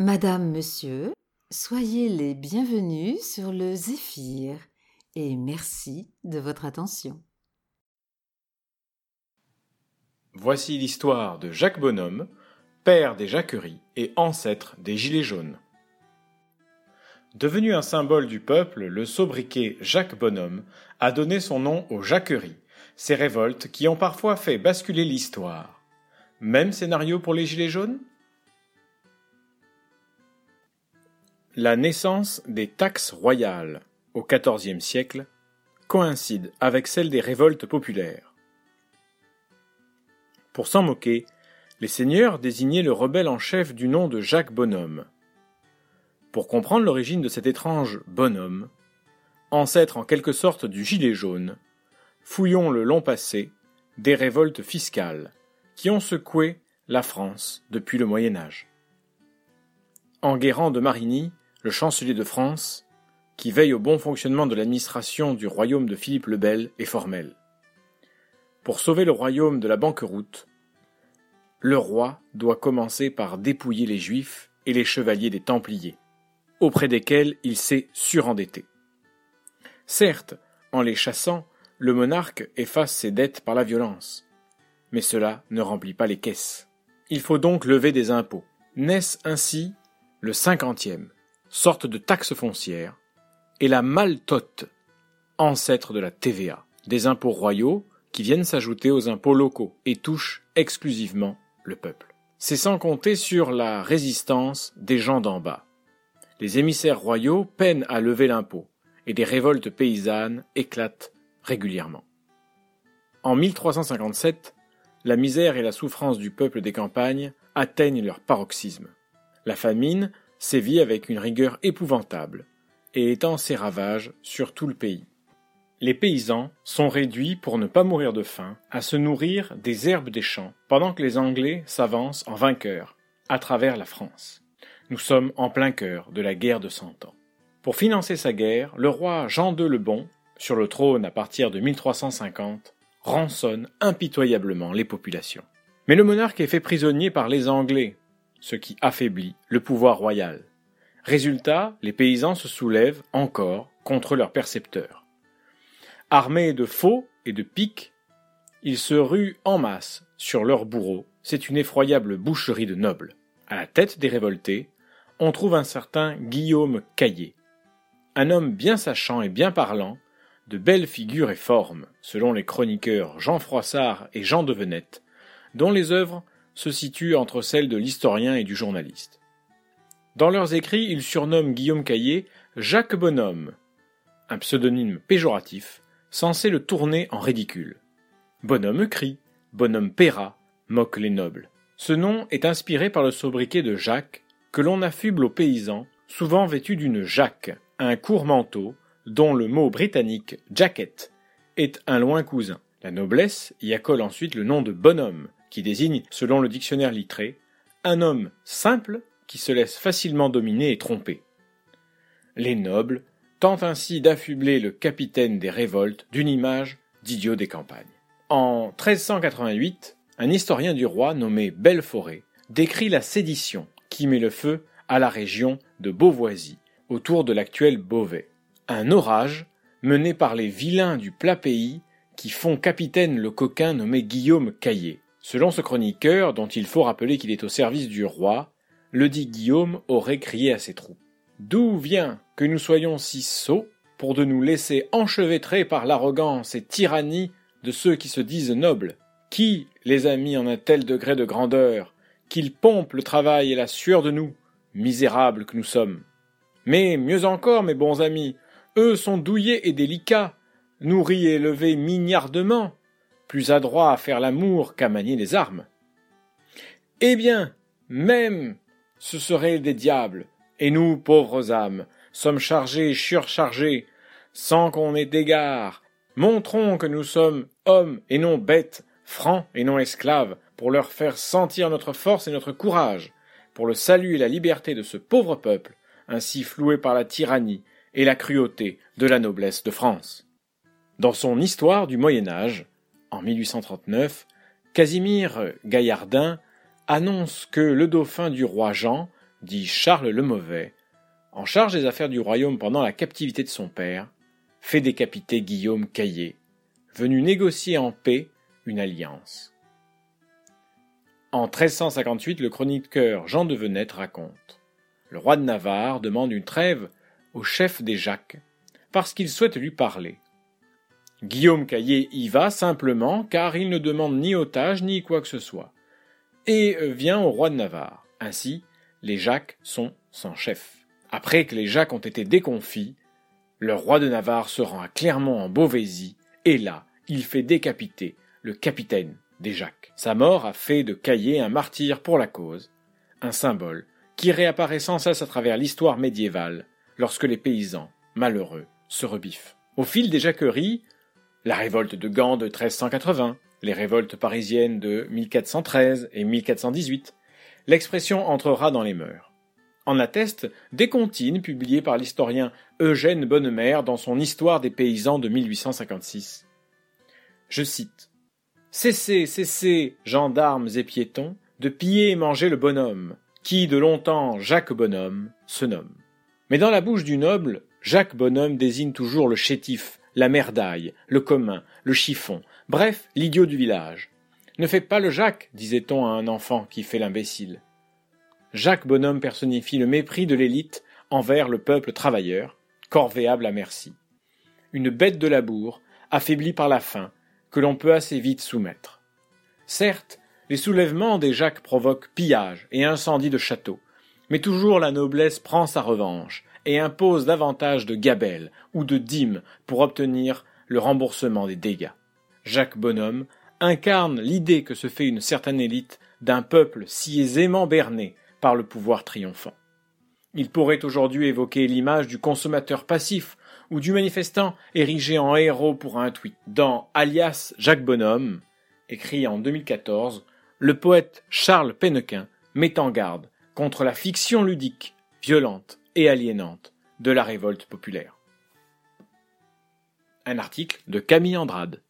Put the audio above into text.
Madame, Monsieur, soyez les bienvenus sur le Zéphyr et merci de votre attention. Voici l'histoire de Jacques Bonhomme, père des Jacqueries et ancêtre des Gilets jaunes. Devenu un symbole du peuple, le sobriquet Jacques Bonhomme a donné son nom aux Jacqueries, ces révoltes qui ont parfois fait basculer l'histoire. Même scénario pour les Gilets jaunes? La naissance des taxes royales au XIVe siècle coïncide avec celle des révoltes populaires. Pour s'en moquer, les seigneurs désignaient le rebelle en chef du nom de Jacques Bonhomme. Pour comprendre l'origine de cet étrange bonhomme, ancêtre en quelque sorte du gilet jaune, fouillons le long passé des révoltes fiscales qui ont secoué la France depuis le Moyen Âge. Enguerrand de Marigny le chancelier de France, qui veille au bon fonctionnement de l'administration du royaume de Philippe le Bel, est formel. Pour sauver le royaume de la banqueroute, le roi doit commencer par dépouiller les Juifs et les chevaliers des Templiers, auprès desquels il s'est surendetté. Certes, en les chassant, le monarque efface ses dettes par la violence, mais cela ne remplit pas les caisses. Il faut donc lever des impôts. Naissent ainsi le cinquantième, sorte de taxe foncière, et la maltote, ancêtre de la TVA, des impôts royaux qui viennent s'ajouter aux impôts locaux et touchent exclusivement le peuple. C'est sans compter sur la résistance des gens d'en bas. Les émissaires royaux peinent à lever l'impôt, et des révoltes paysannes éclatent régulièrement. En 1357, la misère et la souffrance du peuple des campagnes atteignent leur paroxysme. La famine sévit avec une rigueur épouvantable, et étend ses ravages sur tout le pays. Les paysans sont réduits, pour ne pas mourir de faim, à se nourrir des herbes des champs, pendant que les Anglais s'avancent en vainqueurs à travers la France. Nous sommes en plein cœur de la guerre de Cent Ans. Pour financer sa guerre, le roi Jean II le Bon, sur le trône à partir de 1350, rançonne impitoyablement les populations. Mais le monarque est fait prisonnier par les Anglais, ce qui affaiblit le pouvoir royal. Résultat, les paysans se soulèvent encore contre leurs percepteurs. Armés de faux et de piques, ils se ruent en masse sur leurs bourreaux. C'est une effroyable boucherie de nobles. À la tête des révoltés, on trouve un certain Guillaume Caillé, un homme bien sachant et bien parlant, de belles figures et formes, selon les chroniqueurs Jean Froissart et Jean de Venette, dont les œuvres se situe entre celles de l'historien et du journaliste. Dans leurs écrits, ils surnomment Guillaume Caillé Jacques Bonhomme, un pseudonyme péjoratif censé le tourner en ridicule. Bonhomme crie, bonhomme paiera, moque les nobles. Ce nom est inspiré par le sobriquet de Jacques que l'on affuble aux paysans, souvent vêtus d'une jaque, un court manteau, dont le mot britannique jacket est un loin cousin. La noblesse y accole ensuite le nom de bonhomme, qui désigne, selon le dictionnaire littré, un homme simple qui se laisse facilement dominer et tromper. Les nobles tentent ainsi d'affubler le capitaine des révoltes d'une image d'idiot des campagnes. En 1388, un historien du roi nommé Belleforêt décrit la sédition qui met le feu à la région de Beauvoisis, autour de l'actuel Beauvais. Un orage mené par les vilains du plat pays qui font capitaine le coquin nommé Guillaume Caillé. Selon ce chroniqueur, dont il faut rappeler qu'il est au service du roi, le dit Guillaume aurait crié à ses troupes. D'où vient que nous soyons si sots pour de nous laisser enchevêtrer par l'arrogance et tyrannie de ceux qui se disent nobles? Qui les a mis en un tel degré de grandeur qu'ils pompent le travail et la sueur de nous, misérables que nous sommes? Mais mieux encore, mes bons amis, eux sont douillés et délicats, nourris et élevés mignardement, plus adroit à faire l'amour qu'à manier les armes. Eh bien, même ce seraient des diables, et nous, pauvres âmes, sommes chargés, surchargés, sans qu'on ait d'égard. Montrons que nous sommes hommes et non bêtes, francs et non esclaves, pour leur faire sentir notre force et notre courage, pour le salut et la liberté de ce pauvre peuple, ainsi floué par la tyrannie et la cruauté de la noblesse de France. Dans son Histoire du Moyen Âge, en 1839, Casimir Gaillardin annonce que le dauphin du roi Jean dit Charles le Mauvais, en charge des affaires du royaume pendant la captivité de son père, fait décapiter Guillaume Caillé, venu négocier en paix une alliance. En 1358, le chroniqueur Jean de Venette raconte Le roi de Navarre demande une trêve au chef des Jacques, parce qu'il souhaite lui parler. Guillaume Caillé y va simplement car il ne demande ni otage ni quoi que ce soit, et vient au roi de Navarre. Ainsi, les Jacques sont sans chef. Après que les Jacques ont été déconfits, le roi de Navarre se rend à Clermont en Beauvaisis, et là, il fait décapiter le capitaine des Jacques. Sa mort a fait de Caillé un martyr pour la cause, un symbole qui réapparaît sans cesse à travers l'histoire médiévale lorsque les paysans, malheureux, se rebiffent. Au fil des jacqueries, la révolte de Gand de 1380, les révoltes parisiennes de 1413 et 1418, l'expression entrera dans les mœurs. En attestent des comptines publiées par l'historien Eugène Bonnemère dans son Histoire des paysans de 1856. Je cite Cessez, cessez, gendarmes et piétons, de piller et manger le bonhomme, qui de longtemps Jacques Bonhomme se nomme. Mais dans la bouche du noble, Jacques Bonhomme désigne toujours le chétif, la merdaille, le commun, le chiffon, bref, l'idiot du village. Ne faites pas le Jacques, disait-on à un enfant qui fait l'imbécile. Jacques Bonhomme personnifie le mépris de l'élite envers le peuple travailleur, corvéable à merci. Une bête de labour, affaiblie par la faim, que l'on peut assez vite soumettre. Certes, les soulèvements des Jacques provoquent pillage et incendie de châteaux, mais toujours la noblesse prend sa revanche et impose davantage de gabelles ou de dîmes pour obtenir le remboursement des dégâts. Jacques Bonhomme incarne l'idée que se fait une certaine élite d'un peuple si aisément berné par le pouvoir triomphant. Il pourrait aujourd'hui évoquer l'image du consommateur passif ou du manifestant érigé en héros pour un tweet. Dans Alias Jacques Bonhomme, écrit en 2014, le poète Charles Pennequin met en garde contre la fiction ludique, violente et aliénante de la révolte populaire. Un article de Camille Andrade.